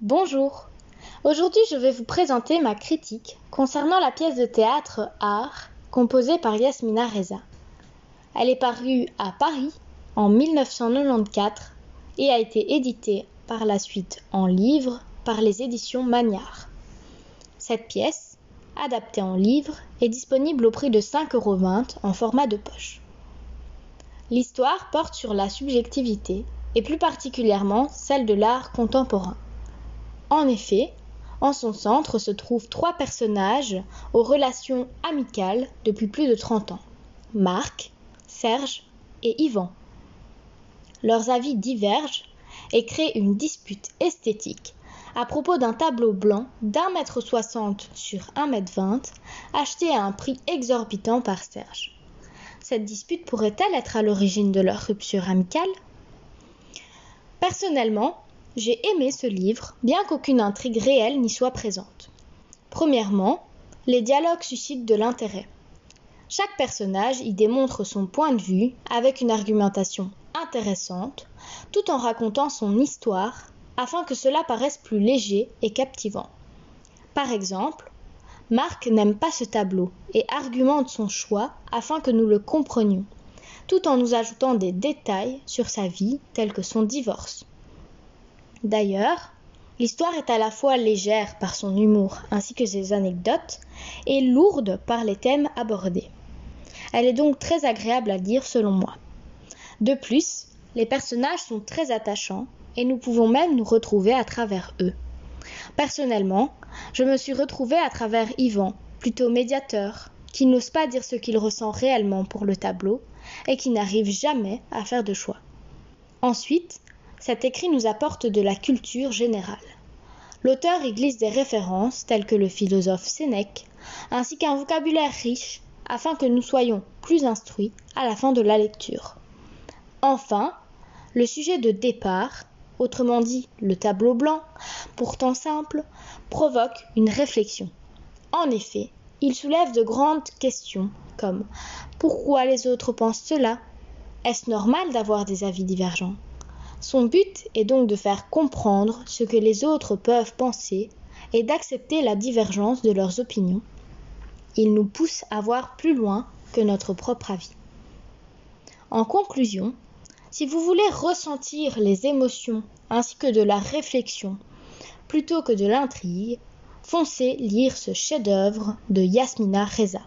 Bonjour. Aujourd'hui, je vais vous présenter ma critique concernant la pièce de théâtre Art composée par Yasmina Reza. Elle est parue à Paris en 1994 et a été éditée par la suite en livre par les éditions Magnard. Cette pièce, adaptée en livre, est disponible au prix de 5,20 euros en format de poche. L'histoire porte sur la subjectivité et plus particulièrement celle de l'art contemporain. En effet, en son centre se trouvent trois personnages aux relations amicales depuis plus de 30 ans. Marc, Serge et Yvan. Leurs avis divergent et créent une dispute esthétique à propos d'un tableau blanc d'un mètre soixante sur un mètre vingt acheté à un prix exorbitant par Serge. Cette dispute pourrait-elle être à l'origine de leur rupture amicale? Personnellement, j'ai aimé ce livre, bien qu'aucune intrigue réelle n'y soit présente. Premièrement, les dialogues suscitent de l'intérêt. Chaque personnage y démontre son point de vue avec une argumentation intéressante, tout en racontant son histoire afin que cela paraisse plus léger et captivant. Par exemple, Marc n'aime pas ce tableau et argumente son choix afin que nous le comprenions, tout en nous ajoutant des détails sur sa vie tels que son divorce. D'ailleurs, l'histoire est à la fois légère par son humour ainsi que ses anecdotes et lourde par les thèmes abordés. Elle est donc très agréable à lire selon moi. De plus, les personnages sont très attachants et nous pouvons même nous retrouver à travers eux. Personnellement, je me suis retrouvée à travers Yvan, plutôt médiateur, qui n'ose pas dire ce qu'il ressent réellement pour le tableau et qui n'arrive jamais à faire de choix. Ensuite, cet écrit nous apporte de la culture générale. L'auteur y glisse des références telles que le philosophe Sénèque, ainsi qu'un vocabulaire riche afin que nous soyons plus instruits à la fin de la lecture. Enfin, le sujet de départ, autrement dit le tableau blanc, pourtant simple, provoque une réflexion. En effet, il soulève de grandes questions comme pourquoi les autres pensent cela? Est-ce normal d'avoir des avis divergents? Son but est donc de faire comprendre ce que les autres peuvent penser et d'accepter la divergence de leurs opinions. Il nous pousse à voir plus loin que notre propre avis. En conclusion, si vous voulez ressentir les émotions ainsi que de la réflexion plutôt que de l'intrigue, foncez lire ce chef-d'œuvre de Yasmina Reza.